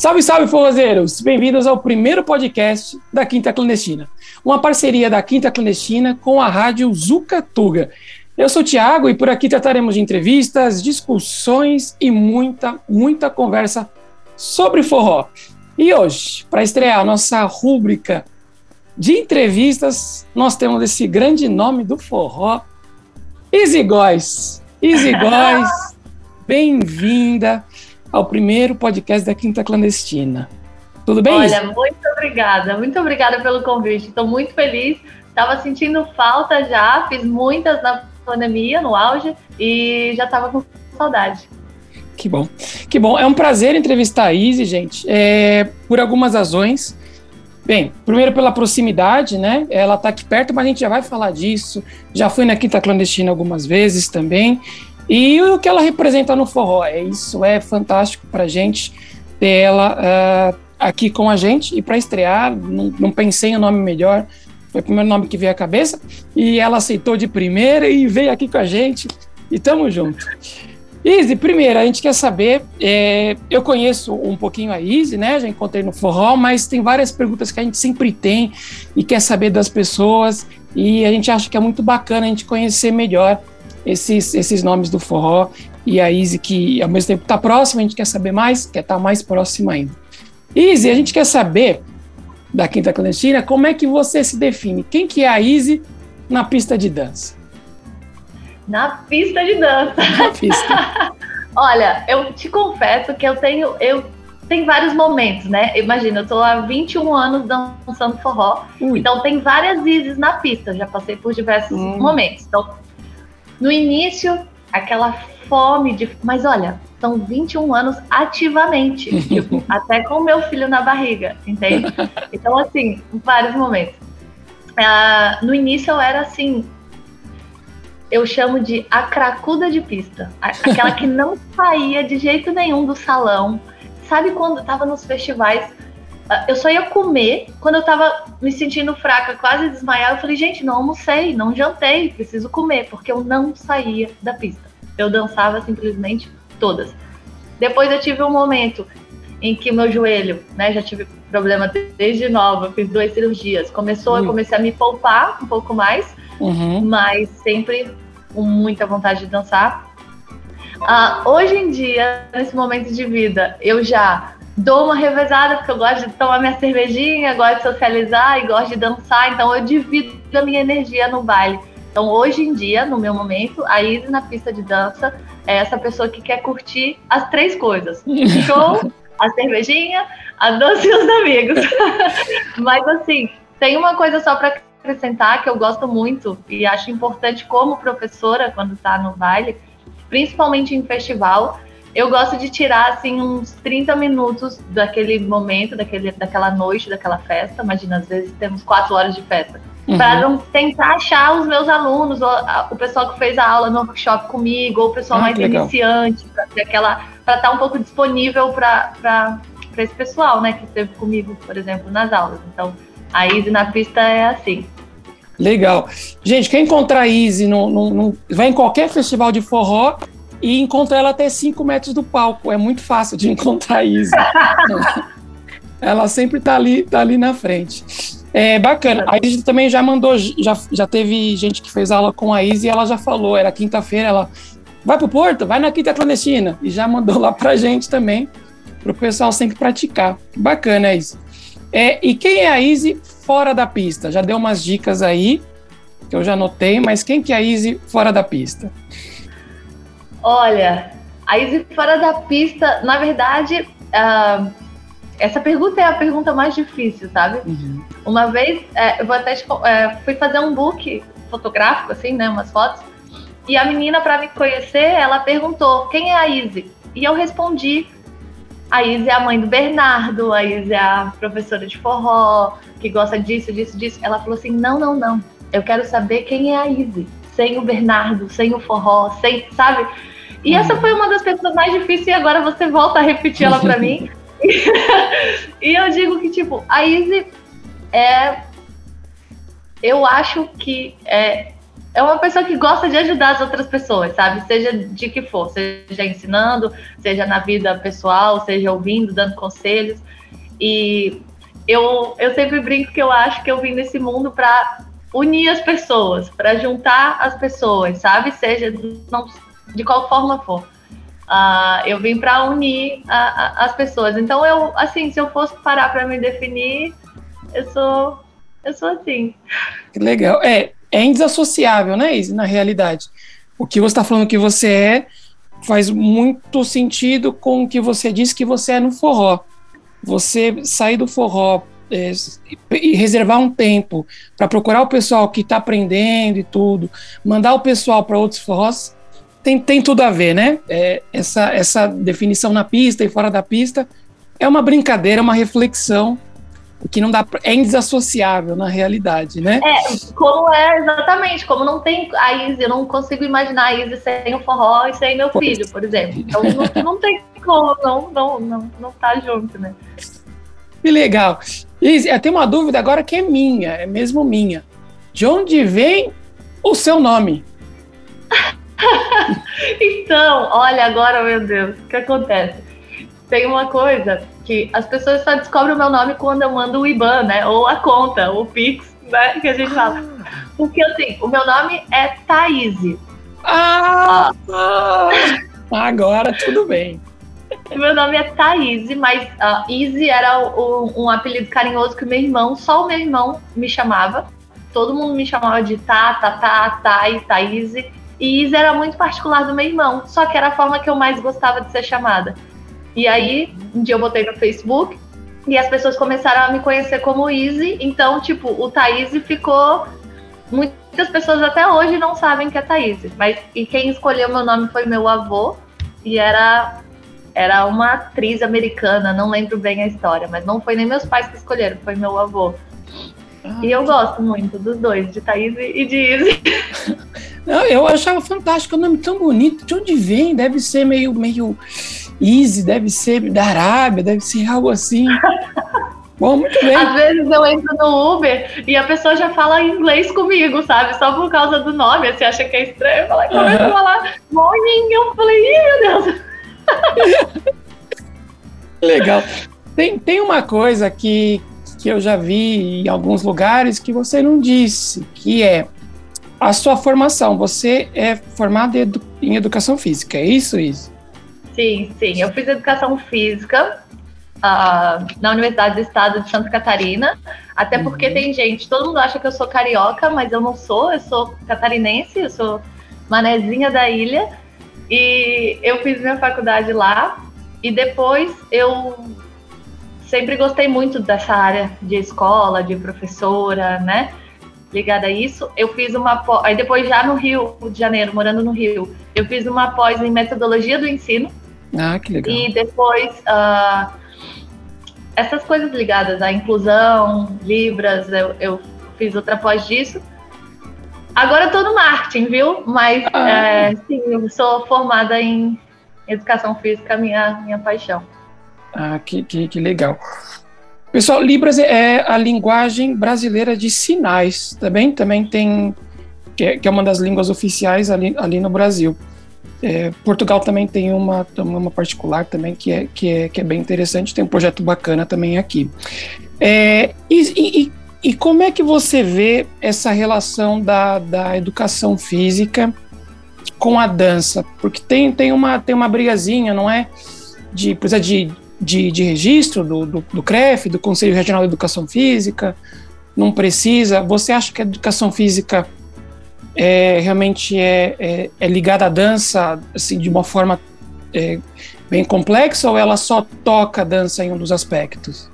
Salve, salve, forrozeiros! Bem-vindos ao primeiro podcast da Quinta Clandestina, uma parceria da Quinta Clandestina com a rádio Zucatuga. Eu sou o Thiago e por aqui trataremos de entrevistas, discussões e muita, muita conversa sobre forró. E hoje, para estrear a nossa rúbrica de entrevistas, nós temos esse grande nome do forró, Easy Góis. Easy Góis, bem-vinda ao primeiro podcast da Quinta Clandestina. Tudo bem? Olha, muito obrigada, muito obrigada pelo convite. Estou muito feliz. Estava sentindo falta já, fiz muitas na pandemia, no auge, e já estava com saudade. Que bom, que bom. É um prazer entrevistar a Izzy, gente, é, por algumas razões. Bem, primeiro pela proximidade, né? Ela está aqui perto, mas a gente já vai falar disso. Já fui na Quinta Clandestina algumas vezes também. E o que ela representa no forró, é isso é fantástico para gente ter ela uh, aqui com a gente e para estrear, não, não, pensei em nome melhor, foi o primeiro nome que veio à cabeça. E ela aceitou de primeira e veio aqui com a gente. E tamo junto. Izzy, primeiro, a gente quer saber, é, eu conheço um pouquinho a Izzy, né, já encontrei no forró, mas tem várias perguntas que a gente sempre tem e quer saber das pessoas. E a gente acha que é muito bacana a gente conhecer melhor esses, esses nomes do forró e a Izzy, que ao mesmo tempo está próxima, a gente quer saber mais, quer estar tá mais próxima ainda. Izzy, a gente quer saber da Quinta Clandestina como é que você se define. Quem que é a Izzy na pista de dança? Na pista de dança. Na pista. Olha, eu te confesso que eu tenho, eu tem vários momentos, né? Imagina, eu tô há 21 anos dançando forró, Ui. então tem várias Izes na pista, já passei por diversos hum. momentos. Então, no início, aquela fome de. Mas olha, são 21 anos ativamente, tipo, até com meu filho na barriga, entende? Então, assim, vários momentos. Uh, no início eu era assim, eu chamo de a cracuda de pista, aquela que não saía de jeito nenhum do salão. Sabe quando tava nos festivais eu só ia comer quando eu tava me sentindo fraca, quase desmaiar. Eu falei, gente, não almocei, não jantei, preciso comer, porque eu não saía da pista. Eu dançava simplesmente todas. Depois eu tive um momento em que meu joelho, né, já tive problema desde nova, fiz duas cirurgias. Começou, uhum. eu comecei a me poupar um pouco mais, uhum. mas sempre com muita vontade de dançar. Uh, hoje em dia, nesse momento de vida, eu já dou uma revezada, porque eu gosto de tomar minha cervejinha, gosto de socializar e gosto de dançar, então eu divido a minha energia no baile. Então, hoje em dia, no meu momento, a Izzy na pista de dança é essa pessoa que quer curtir as três coisas: show, a cervejinha, a dança e os amigos. Mas, assim, tem uma coisa só para acrescentar que eu gosto muito e acho importante como professora quando está no baile, principalmente em festival, eu gosto de tirar assim uns 30 minutos daquele momento, daquele, daquela noite, daquela festa. Imagina, às vezes temos quatro horas de festa. Uhum. Para tentar achar os meus alunos, o pessoal que fez a aula no workshop comigo, ou o pessoal ah, mais iniciante, para para estar tá um pouco disponível para esse pessoal, né, que esteve comigo, por exemplo, nas aulas. Então, a Easy na pista é assim. Legal. Gente, quem encontrar a Easy no, no, no, vai em qualquer festival de forró, e encontra ela até 5 metros do palco. É muito fácil de encontrar isso. ela sempre está ali, tá ali na frente. É bacana. A Izzy também já mandou, já, já teve gente que fez aula com a Izzy e ela já falou, era quinta-feira, ela vai pro Porto, vai na quinta clandestina. E já mandou lá pra gente também, pro pessoal sempre praticar. Bacana isso. É, e quem é a Izzy fora da pista? Já deu umas dicas aí, que eu já notei, mas quem que é a Izzy fora da pista? Olha, a Izzy fora da pista, na verdade, uh, essa pergunta é a pergunta mais difícil, sabe? Uhum. Uma vez, é, eu vou até é, fui fazer um book fotográfico, assim, né, umas fotos, e a menina, para me conhecer, ela perguntou quem é a Izzy? E eu respondi, a Izzy é a mãe do Bernardo, a Izzy é a professora de forró, que gosta disso, disso, disso. Ela falou assim, não, não, não, eu quero saber quem é a Izzy, sem o Bernardo, sem o forró, sem, sabe? E essa foi uma das perguntas mais difíceis e agora você volta a repetir ela para mim. e eu digo que, tipo, a Izzy é. Eu acho que é é uma pessoa que gosta de ajudar as outras pessoas, sabe? Seja de que for, seja ensinando, seja na vida pessoal, seja ouvindo, dando conselhos. E eu, eu sempre brinco que eu acho que eu vim nesse mundo para unir as pessoas, para juntar as pessoas, sabe? Seja não, de qual forma for. Uh, eu vim para unir a, a, as pessoas. Então, eu, assim, se eu fosse parar para me definir, eu sou, eu sou assim. Legal. É, é indissociável, né, Izzy, na realidade. O que você está falando que você é faz muito sentido com o que você disse que você é no forró. Você sair do forró é, e reservar um tempo para procurar o pessoal que está aprendendo e tudo, mandar o pessoal para outros forrós, tem, tem tudo a ver, né? É, essa, essa definição na pista e fora da pista é uma brincadeira, uma reflexão que não dá é indesassociável na realidade, né? É, como é exatamente, como não tem a Izzy, eu não consigo imaginar a Izzy sem o forró e sem meu filho, por exemplo. Então não, não tem como não não não não tá junto, né? Que legal. Izzy, eu tenho uma dúvida agora que é minha, é mesmo minha. De onde vem o seu nome? então, olha agora, meu Deus, o que acontece? Tem uma coisa que as pessoas só descobrem o meu nome quando eu mando o IBAN, né? Ou a conta, o Pix, né? Que a gente fala. Porque assim, o meu nome é Thaís. Ah, ah, agora tudo bem. Meu nome é Thaís, mas uh, Easy era o, um apelido carinhoso que meu irmão, só o meu irmão me chamava. Todo mundo me chamava de Tá, Tá, Tá, Thay, Thaís. E Easy era muito particular do meu irmão, só que era a forma que eu mais gostava de ser chamada. E aí, um dia eu botei no Facebook e as pessoas começaram a me conhecer como Easy. Então, tipo, o Thaís ficou. Muitas pessoas até hoje não sabem que é Thaís. Mas e quem escolheu meu nome foi meu avô. E era era uma atriz americana, não lembro bem a história, mas não foi nem meus pais que escolheram, foi meu avô. Ah, e eu gosto muito dos dois, de Thaís e de Izzy. Não, eu achava fantástico, o nome tão bonito. De onde vem? Deve ser meio, meio easy, deve ser da Arábia, deve ser algo assim. Bom, muito bem. Às vezes eu entro no Uber e a pessoa já fala inglês comigo, sabe? Só por causa do nome. Você acha que é estranho? Fala, começa uhum. a falar morning. Eu falei, Ih, meu Deus. Legal. Tem, tem uma coisa que, que eu já vi em alguns lugares que você não disse, que é a sua formação. Você é formada em educação física, é isso, isso? Sim, sim. Eu fiz educação física uh, na Universidade do Estado de Santa Catarina, até uhum. porque tem gente, todo mundo acha que eu sou carioca, mas eu não sou, eu sou catarinense, eu sou manezinha da ilha. E eu fiz minha faculdade lá e depois eu sempre gostei muito dessa área de escola, de professora, né? Ligada a isso, eu fiz uma pós, aí depois já no Rio de Janeiro, morando no Rio, eu fiz uma pós em metodologia do ensino. Ah, que legal. E depois uh, essas coisas ligadas à inclusão, Libras, eu, eu fiz outra pós disso. Agora eu tô no marketing, viu? Mas ah. é, sim, eu sou formada em educação física, minha, minha paixão. Ah, que, que, que legal. Pessoal, Libras é a linguagem brasileira de sinais, também, tá também tem, que é, que é uma das línguas oficiais ali, ali no Brasil. É, Portugal também tem uma, uma particular também que é, que, é, que é bem interessante, tem um projeto bacana também aqui. É, e, e, e como é que você vê essa relação da, da educação física com a dança? Porque tem, tem, uma, tem uma brigazinha, não é? De, precisa de, de, de registro do, do, do CREF, do Conselho Regional de Educação Física, não precisa. Você acha que a educação física é, realmente é, é, é, ligada à dança assim, de uma forma é, bem complexa ou ela só toca a dança em um dos aspectos?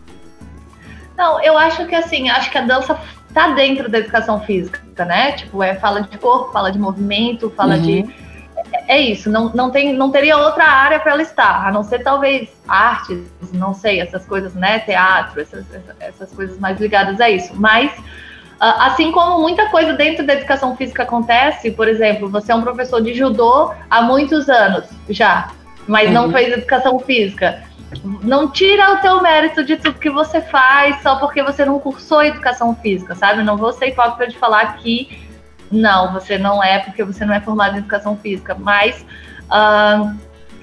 Não, eu acho que assim, acho que a dança tá dentro da educação física, né? Tipo, é fala de corpo, fala de movimento, fala uhum. de é, é isso, não, não, tem, não teria outra área para ela estar, a não ser talvez artes, não sei, essas coisas, né? Teatro, essas, essas coisas mais ligadas a isso. Mas, ah, assim como muita coisa dentro da educação física acontece, por exemplo, você é um professor de judô há muitos anos já, mas uhum. não fez educação física não tira o teu mérito de tudo que você faz só porque você não cursou educação física, sabe? Não vou ser hipócrita de falar que não, você não é porque você não é formado em educação física, mas uh,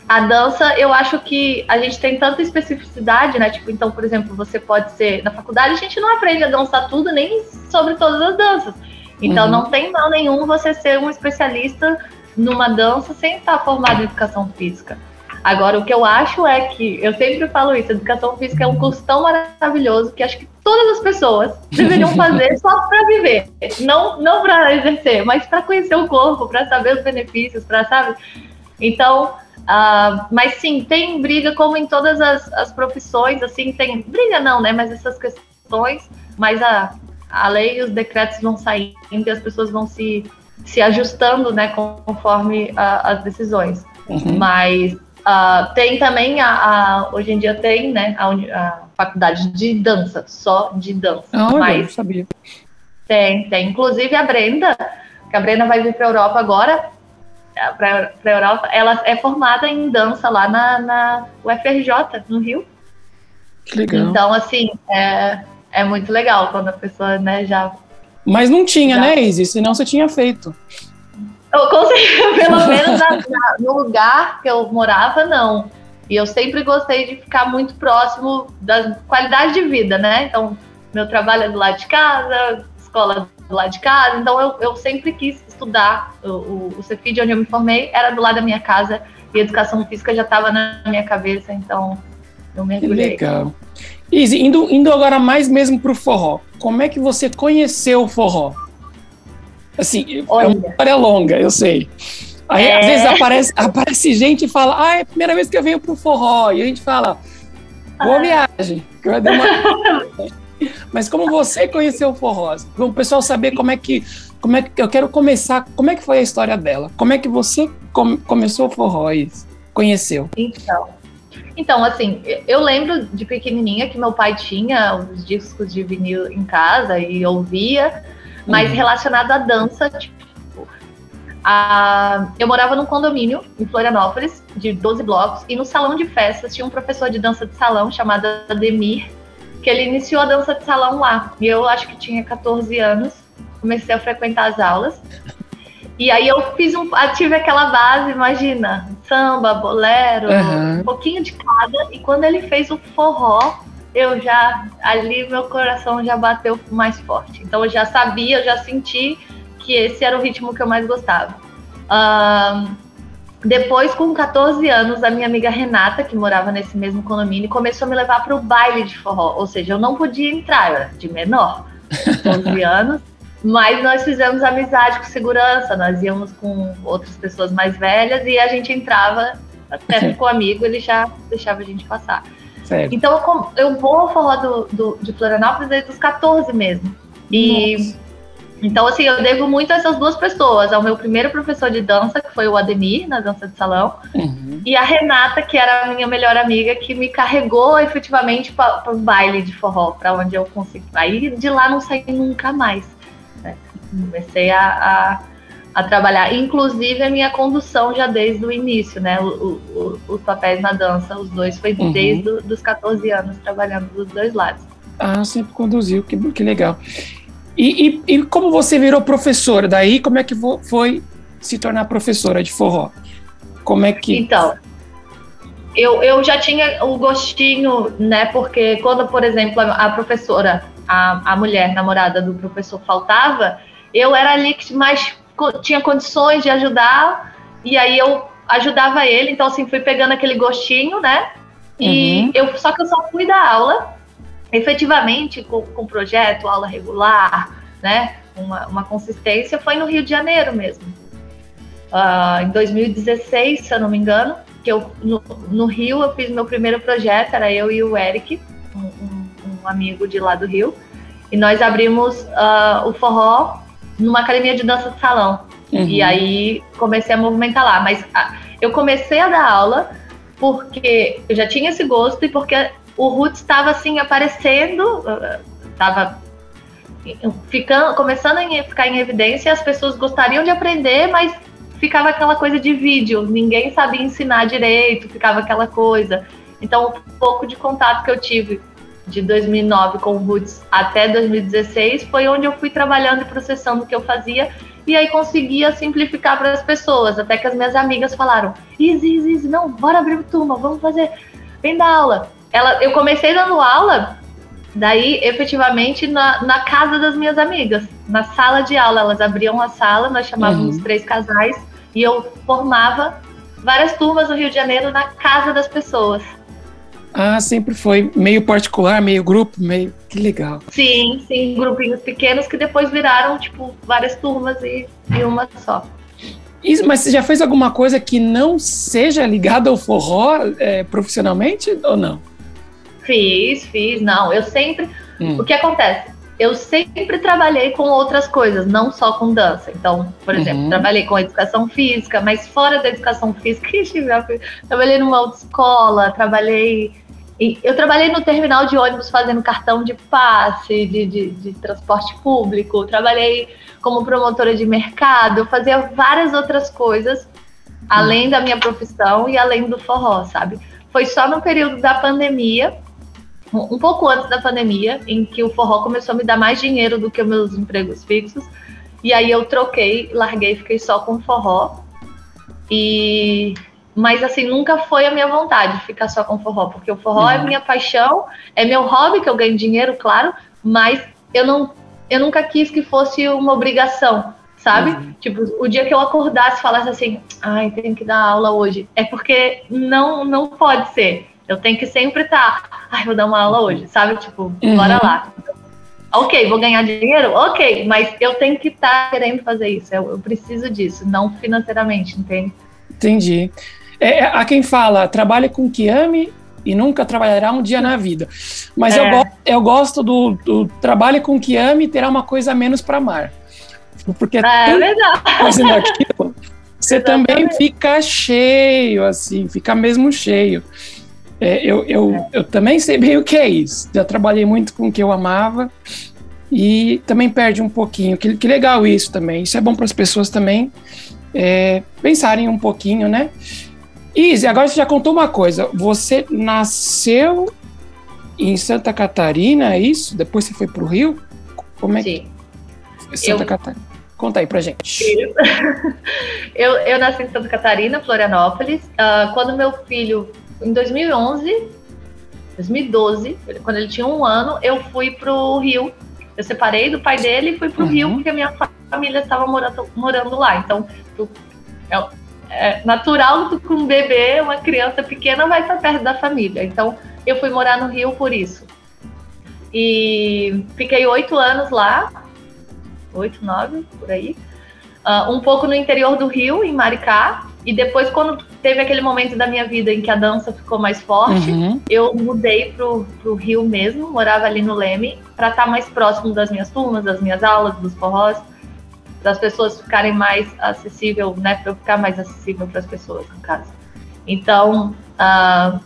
a dança, eu acho que a gente tem tanta especificidade, né? Tipo, então, por exemplo, você pode ser na faculdade, a gente não aprende a dançar tudo nem sobre todas as danças. Então, uhum. não tem mal nenhum você ser um especialista numa dança sem estar formado em educação física. Agora, o que eu acho é que, eu sempre falo isso, educação física é um curso tão maravilhoso que acho que todas as pessoas deveriam fazer só para viver, não, não para exercer, mas para conhecer o corpo, para saber os benefícios, para sabe. Então, uh, mas sim, tem briga como em todas as, as profissões, assim, tem briga não, né? Mas essas questões, mas a, a lei e os decretos vão saindo e as pessoas vão se, se ajustando, né, conforme a, as decisões. Uhum. Mas Uh, tem também a, a, hoje em dia tem né a, a, faculdade de dança só de dança ah, mas eu sabia. tem tem. Inclusive a Brenda que a Brenda vai vir para a Europa agora é, para a Europa ela é formada em dança lá na, na UFRJ no Rio. Que legal. Então assim é, é muito legal quando a pessoa né já mas não tinha já... né Izzy senão você tinha feito eu consegui, pelo menos na, na, no lugar que eu morava, não. E eu sempre gostei de ficar muito próximo da qualidade de vida, né? Então, meu trabalho é do lado de casa, escola do lado de casa, então eu, eu sempre quis estudar. O, o, o Cefid, onde eu me formei, era do lado da minha casa e educação física já estava na minha cabeça, então eu mergulhei. Que legal. Izzy, indo, indo agora mais mesmo para o forró, como é que você conheceu o forró? Assim, Olha. é uma história longa, eu sei. Aí, é. às vezes, aparece, aparece gente e fala, ah, é a primeira vez que eu venho pro forró. E a gente fala, boa ah. viagem. Que vai demorar. Mas como você conheceu o forró? Para o pessoal saber como é que. Como é que eu quero começar. Como é que foi a história dela? Como é que você com, começou o forró e conheceu? Então. Então, assim, eu lembro de pequenininha que meu pai tinha os discos de vinil em casa e ouvia mas uhum. relacionado à dança, tipo, a... eu morava num condomínio em Florianópolis, de 12 blocos, e no salão de festas tinha um professor de dança de salão chamado Ademir, que ele iniciou a dança de salão lá. E eu acho que tinha 14 anos, comecei a frequentar as aulas. E aí eu fiz um, tive aquela base, imagina, samba, bolero, uhum. um pouquinho de cada. E quando ele fez o forró, eu já ali meu coração já bateu mais forte. Então eu já sabia, eu já senti que esse era o ritmo que eu mais gostava. Depois, com 14 anos, a minha amiga Renata, que morava nesse mesmo condomínio, começou a me levar para o baile de forró. Ou seja, eu não podia entrar, eu era de menor, 11 anos. Mas nós fizemos amizade com segurança, nós íamos com outras pessoas mais velhas e a gente entrava, até com o amigo, ele já deixava a gente passar. Certo. Então eu, eu vou ao forró do, do, de Florianópolis desde os 14 mesmo. E Nossa. então, assim, eu devo muito a essas duas pessoas, ao meu primeiro professor de dança, que foi o Ademir, na dança de salão, uhum. e a Renata, que era a minha melhor amiga, que me carregou efetivamente para o baile de forró, para onde eu consegui. Aí de lá não saí nunca mais. Né? Comecei a, a a trabalhar. Inclusive a minha condução já desde o início, né? O, o, os papéis na dança, os dois, foi uhum. desde os 14 anos trabalhando dos dois lados. Ah, sempre conduziu, que, que legal. E, e, e como você virou professora? Daí, como é que foi se tornar professora de forró? Como é que. Então, eu, eu já tinha o gostinho, né? Porque quando, por exemplo, a, a professora, a, a mulher namorada do professor faltava, eu era ali que mais tinha condições de ajudar, e aí eu ajudava ele, então assim, fui pegando aquele gostinho, né? E uhum. eu só que eu só fui dar aula, efetivamente, com, com projeto, aula regular, né? Uma, uma consistência, foi no Rio de Janeiro mesmo. Uh, em 2016, se eu não me engano, que eu no, no, Rio eu fiz meu primeiro projeto, era eu e o Eric, um, um, um amigo de lá do Rio, e nós abrimos uh, o forró numa academia de dança de salão. Uhum. E aí comecei a movimentar lá. Mas a, eu comecei a dar aula porque eu já tinha esse gosto e porque o Roots estava assim aparecendo, estava ficando, começando a ficar em evidência, as pessoas gostariam de aprender, mas ficava aquela coisa de vídeo, ninguém sabia ensinar direito, ficava aquela coisa. Então, um pouco de contato que eu tive de 2009 com o Roots até 2016 foi onde eu fui trabalhando e processando o que eu fazia e aí conseguia simplificar para as pessoas, até que as minhas amigas falaram: Izzy, Izzy, não, bora abrir turma, vamos fazer, vem dar aula. Ela, eu comecei dando aula, daí efetivamente na, na casa das minhas amigas, na sala de aula, elas abriam a sala, nós chamávamos uhum. três casais e eu formava várias turmas no Rio de Janeiro na casa das pessoas. Ah, sempre foi meio particular, meio grupo, meio. Que legal. Sim, sim, grupinhos pequenos que depois viraram, tipo, várias turmas e, e uma só. Isso, mas você já fez alguma coisa que não seja ligada ao forró é, profissionalmente ou não? Fiz, fiz, não. Eu sempre. Hum. O que acontece? Eu sempre trabalhei com outras coisas, não só com dança. Então, por exemplo, uhum. trabalhei com educação física, mas fora da educação física, trabalhei numa autoescola, trabalhei eu trabalhei no terminal de ônibus fazendo cartão de passe, de, de, de, transporte público, trabalhei como promotora de mercado, fazia várias outras coisas, além da minha profissão e além do forró, sabe? Foi só no período da pandemia, um pouco antes da pandemia, em que o forró começou a me dar mais dinheiro do que os meus empregos fixos. E aí eu troquei, larguei, fiquei só com forró. E mas assim, nunca foi a minha vontade ficar só com forró, porque o forró é uhum. é minha paixão, é meu hobby, que eu ganho dinheiro, claro, mas eu não eu nunca quis que fosse uma obrigação, sabe? Uhum. Tipo, o dia que eu acordasse e falasse assim, ai, tenho que dar aula hoje, é porque não não pode ser. Eu tenho que sempre estar, tá, ai, vou dar uma aula hoje, sabe? Tipo, uhum. bora lá. Ok, vou ganhar dinheiro? Ok, mas eu tenho que estar tá querendo fazer isso. Eu, eu preciso disso, não financeiramente, entende? Entendi. É, é, há quem fala, trabalhe com o que ame e nunca trabalhará um dia na vida. Mas é. eu, eu gosto do, do trabalhe com o que ame e terá uma coisa a menos para amar. Porque é, é. Coisa daquilo, você também fica cheio, assim, fica mesmo cheio. É, eu, eu, é. eu também sei bem o que é isso. Já trabalhei muito com o que eu amava e também perde um pouquinho. Que, que legal isso também. Isso é bom para as pessoas também é, pensarem um pouquinho, né? Izzy, agora você já contou uma coisa. Você nasceu em Santa Catarina, é isso? Depois você foi para o Rio? Como é Sim. que... Santa eu... Catarina. Conta aí pra gente. eu, eu nasci em Santa Catarina, Florianópolis. Uh, quando meu filho, em 2011, 2012, quando ele tinha um ano, eu fui pro Rio. Eu separei do pai dele e fui pro uhum. Rio, porque a minha família estava morando, morando lá. Então, é é natural que com um bebê, uma criança pequena vai estar perto da família. Então, eu fui morar no Rio por isso. E fiquei oito anos lá, oito, nove, por aí. Uh, um pouco no interior do Rio, em Maricá. E depois, quando teve aquele momento da minha vida em que a dança ficou mais forte, uhum. eu mudei pro, pro Rio mesmo, morava ali no Leme, para estar mais próximo das minhas turmas, das minhas aulas, dos forrós das pessoas ficarem mais acessível, né, para eu ficar mais acessível para as pessoas, no caso. Então, uh,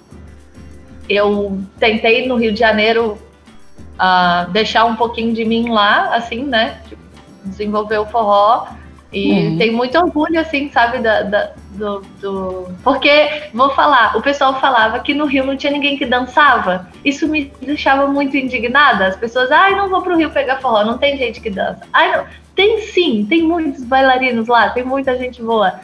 eu tentei no Rio de Janeiro uh, deixar um pouquinho de mim lá, assim, né, tipo, desenvolver o forró e uhum. tenho muito orgulho, assim, sabe, da, da do, do, Porque, vou falar, o pessoal falava que no Rio não tinha ninguém que dançava. Isso me deixava muito indignada. As pessoas, ai, não vou pro Rio pegar forró, não tem gente que dança. Ai, não. Tem sim, tem muitos bailarinos lá, tem muita gente boa.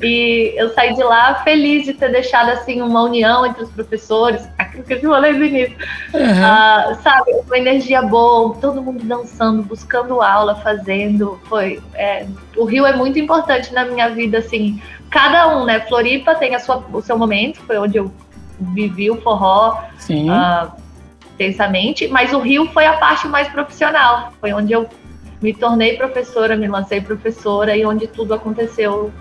E eu saí de lá feliz de ter deixado assim uma união entre os professores, aquilo que eu falei no início. Uhum. Uh, sabe, uma energia boa, todo mundo dançando, buscando aula, fazendo. Foi. É, o Rio é muito importante na minha vida, assim. Cada um, né? Floripa tem a sua, o seu momento, foi onde eu vivi o forró. Sim. Uh, intensamente, mas o Rio foi a parte mais profissional, foi onde eu me tornei professora, me lancei professora e onde tudo aconteceu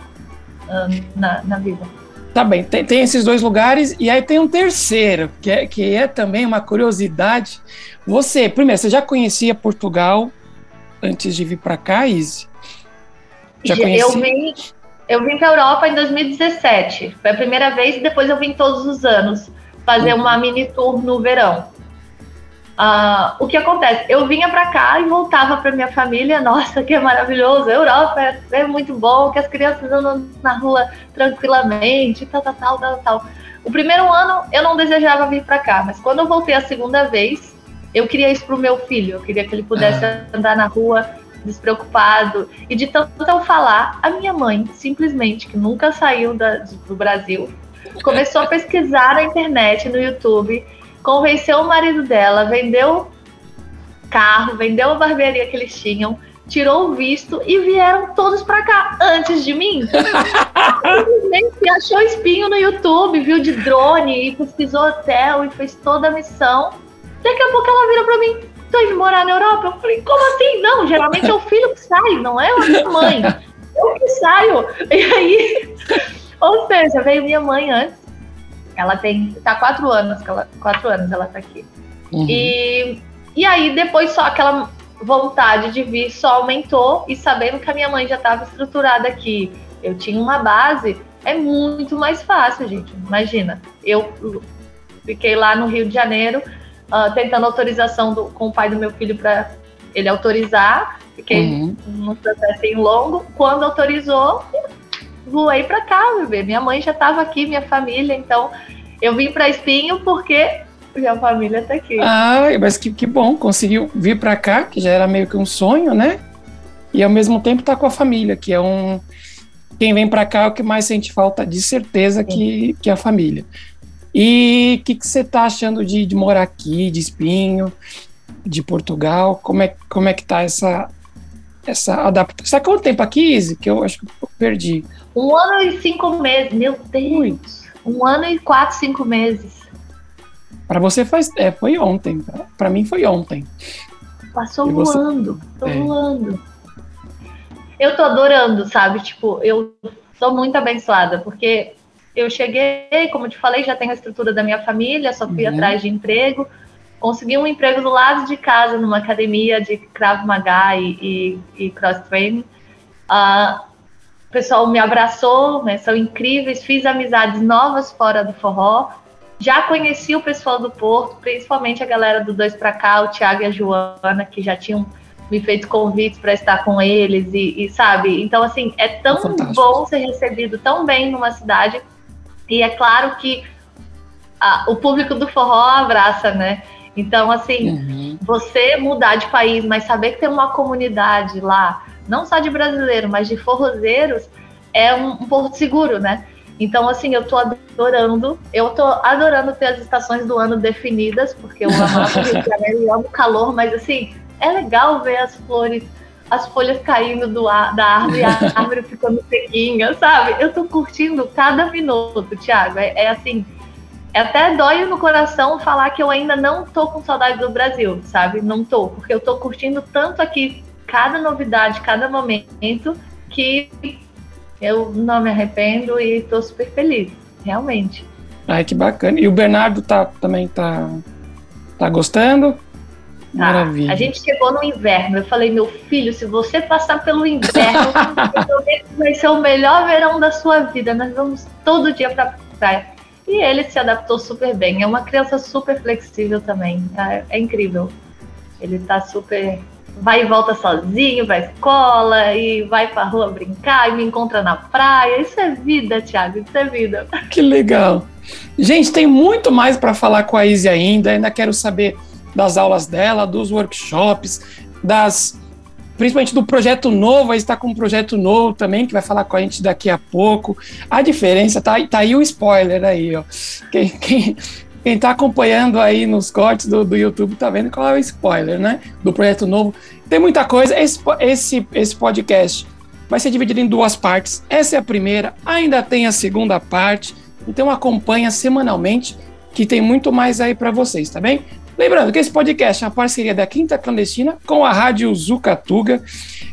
um, na, na vida. Tá bem, tem, tem, esses dois lugares e aí tem um terceiro, que é, que é também uma curiosidade. Você, primeiro, você já conhecia Portugal antes de vir para cá, Izzy? Já conhecia? Eu vim, eu vim para a Europa em 2017. Foi a primeira vez e depois eu vim todos os anos fazer uhum. uma mini tour no verão. Uh, o que acontece? Eu vinha para cá e voltava para minha família. Nossa, que maravilhoso! A Europa é, é, muito bom, que as crianças andam na rua tranquilamente, tal, tal, tal, tal, tal. O primeiro ano eu não desejava vir para cá, mas quando eu voltei a segunda vez, eu queria isso para o meu filho. Eu queria que ele pudesse ah. andar na rua despreocupado. E de tanto eu falar, a minha mãe, simplesmente, que nunca saiu da, do Brasil, começou a pesquisar na internet, no YouTube, convenceu o marido dela, vendeu carro, vendeu a barbearia que eles tinham, tirou o visto e vieram todos para cá antes de mim. Simplesmente achou espinho no YouTube, viu de drone e pesquisou hotel e fez toda a missão. Daqui a pouco ela vira para mim: tô indo morar na Europa. Eu falei: como assim? Não, geralmente é o filho que sai, não é a minha mãe. Eu que saio. E aí, ou seja, veio minha mãe antes. Ela tem, tá quatro anos, que ela, quatro anos ela tá aqui. Uhum. E, e aí, depois só aquela vontade de vir só aumentou e sabendo que a minha mãe já estava estruturada aqui, eu tinha uma base, é muito mais fácil, gente. Imagina, eu fiquei lá no Rio de Janeiro uh, tentando autorização do, com o pai do meu filho para ele autorizar, fiquei uhum. num processo longo. Quando autorizou, voei para cá, bebê. Minha mãe já estava aqui, minha família, então eu vim para Espinho porque minha família tá aqui. Ah, mas que, que bom, conseguiu vir para cá, que já era meio que um sonho, né? E ao mesmo tempo tá com a família, que é um. Quem vem para cá é o que mais sente falta, de certeza, que, que a família. E o que, que você tá achando de, de morar aqui, de Espinho, de Portugal? Como é, como é que tá essa, essa adaptação? Você tá quanto tempo aqui, Izzy? Que eu acho que eu perdi. Um ano e cinco meses, meu Deus. Um ano e quatro, cinco meses. Para você faz, é, foi ontem. Para mim foi ontem. Passou voando, tô é. voando. Eu tô adorando, sabe? Tipo, eu sou muito abençoada, porque eu cheguei, como te falei, já tenho a estrutura da minha família, só fui uhum. atrás de emprego. Consegui um emprego do lado de casa, numa academia de Krav Maga e, e, e cross training. Uh, o pessoal me abraçou, né, são incríveis, fiz amizades novas fora do forró. Já conheci o pessoal do Porto, principalmente a galera do Dois para Cá, o Thiago e a Joana, que já tinham me feito convites para estar com eles e, e, sabe? Então, assim, é tão bom ser recebido tão bem numa cidade. E é claro que a, o público do forró abraça, né? Então, assim, uhum. você mudar de país, mas saber que tem uma comunidade lá, não só de brasileiro, mas de forrozeiros, é um, um porto seguro, né? Então, assim, eu tô adorando. Eu tô adorando ter as estações do ano definidas, porque eu amo o Rio de Janeiro e amo o calor, mas assim, é legal ver as flores, as folhas caindo do ar, da árvore e a árvore ficando sequinha, sabe? Eu tô curtindo cada minuto, Thiago. É, é assim, até dói no coração falar que eu ainda não tô com saudade do Brasil, sabe? Não tô, porque eu tô curtindo tanto aqui cada novidade, cada momento, que eu não me arrependo e estou super feliz, realmente. Ai, que bacana. E o Bernardo tá, também tá, tá gostando? Tá. Maravilha. A gente chegou no inverno. Eu falei, meu filho, se você passar pelo inverno, vai ser o melhor verão da sua vida. Nós vamos todo dia para praia. E ele se adaptou super bem. É uma criança super flexível também. É, é incrível. Ele tá super vai e volta sozinho pra escola e vai pra rua brincar e me encontra na praia. Isso é vida, Thiago, isso é vida. Que legal. Gente, tem muito mais para falar com a Izzy ainda. Ainda quero saber das aulas dela, dos workshops, das principalmente do projeto novo, aí está com um projeto novo também, que vai falar com a gente daqui a pouco. A diferença, tá, tá aí o spoiler aí, ó. Quem, quem, quem está acompanhando aí nos cortes do, do YouTube está vendo qual é o spoiler, né? Do projeto novo. Tem muita coisa. Esse, esse, esse podcast vai ser dividido em duas partes. Essa é a primeira, ainda tem a segunda parte. Então acompanha semanalmente, que tem muito mais aí para vocês, tá bem? Lembrando que esse podcast é uma parceria da Quinta Clandestina com a Rádio Zucatuga.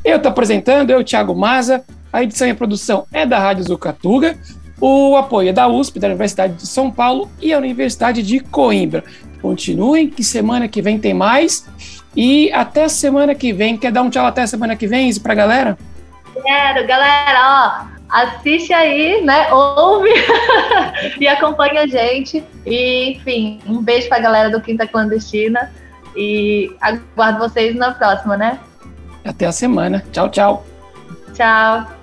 Eu estou apresentando, eu, Thiago Maza. A edição e a produção é da Rádio Zucatuga. O apoio é da USP, da Universidade de São Paulo e a Universidade de Coimbra. Continuem, que semana que vem tem mais. E até semana que vem. Quer dar um tchau até semana que vem, Izzy, pra galera? Quero, galera, ó. Assiste aí, né? Ouve e acompanha a gente. E, enfim, um beijo pra galera do Quinta Clandestina. E aguardo vocês na próxima, né? Até a semana. Tchau, tchau. Tchau.